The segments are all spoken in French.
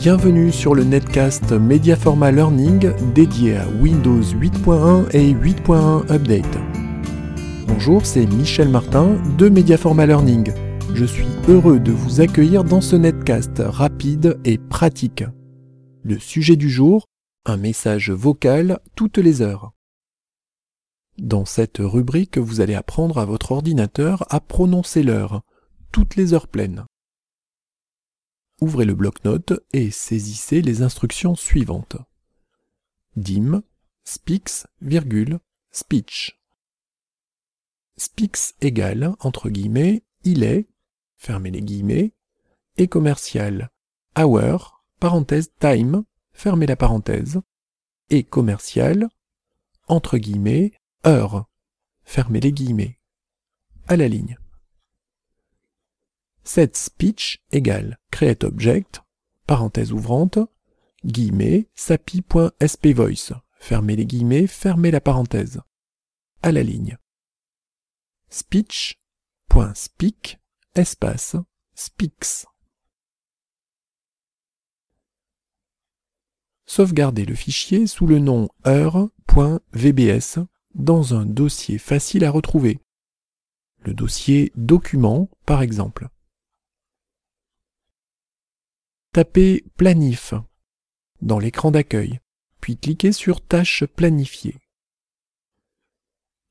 Bienvenue sur le netcast Mediaforma Learning dédié à Windows 8.1 et 8.1 Update. Bonjour, c'est Michel Martin de Mediaforma Learning. Je suis heureux de vous accueillir dans ce netcast rapide et pratique. Le sujet du jour, un message vocal toutes les heures. Dans cette rubrique, vous allez apprendre à votre ordinateur à prononcer l'heure, toutes les heures pleines. Ouvrez le bloc-notes et saisissez les instructions suivantes. dim, speaks, virgule, speech. Speaks égale, entre guillemets, il est, fermez les guillemets, et commercial, hour, parenthèse time, fermez la parenthèse, et commercial, entre guillemets, heure, fermez les guillemets, à la ligne. Set speech égale create object, parenthèse ouvrante, guillemets, sapi.spvoice, fermez les guillemets, fermez la parenthèse, à la ligne. Speech.speak, espace, speaks. Sauvegardez le fichier sous le nom heure.vbs dans un dossier facile à retrouver. Le dossier document, par exemple. Tapez Planif dans l'écran d'accueil, puis cliquez sur Tâches planifiées.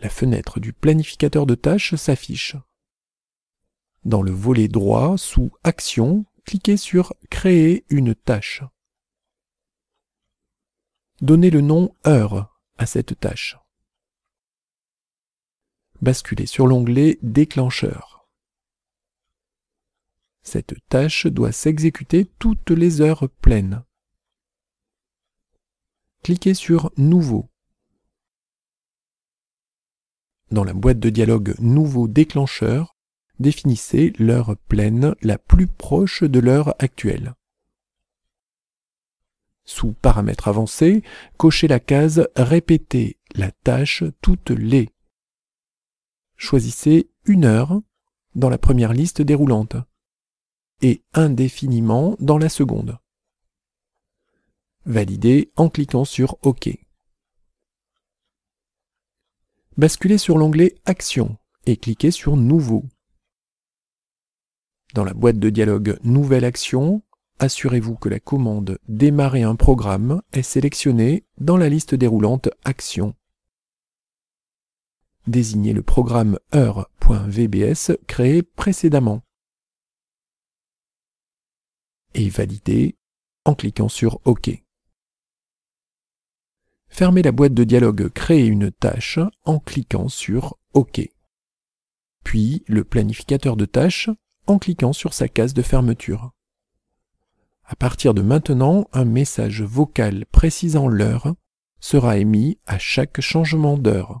La fenêtre du planificateur de tâches s'affiche. Dans le volet droit, sous Action, cliquez sur Créer une tâche. Donnez le nom Heure à cette tâche. Basculez sur l'onglet Déclencheur. Cette tâche doit s'exécuter toutes les heures pleines. Cliquez sur Nouveau. Dans la boîte de dialogue Nouveau déclencheur, définissez l'heure pleine la plus proche de l'heure actuelle. Sous Paramètres avancés, cochez la case Répéter la tâche toutes les. Choisissez une heure dans la première liste déroulante et indéfiniment dans la seconde. Validez en cliquant sur OK. Basculez sur l'onglet Action et cliquez sur Nouveau. Dans la boîte de dialogue Nouvelle action, assurez-vous que la commande Démarrer un programme est sélectionnée dans la liste déroulante Action. Désignez le programme heure.vbs créé précédemment et valider en cliquant sur OK. Fermez la boîte de dialogue Créer une tâche en cliquant sur OK. Puis le planificateur de tâches en cliquant sur sa case de fermeture. À partir de maintenant, un message vocal précisant l'heure sera émis à chaque changement d'heure.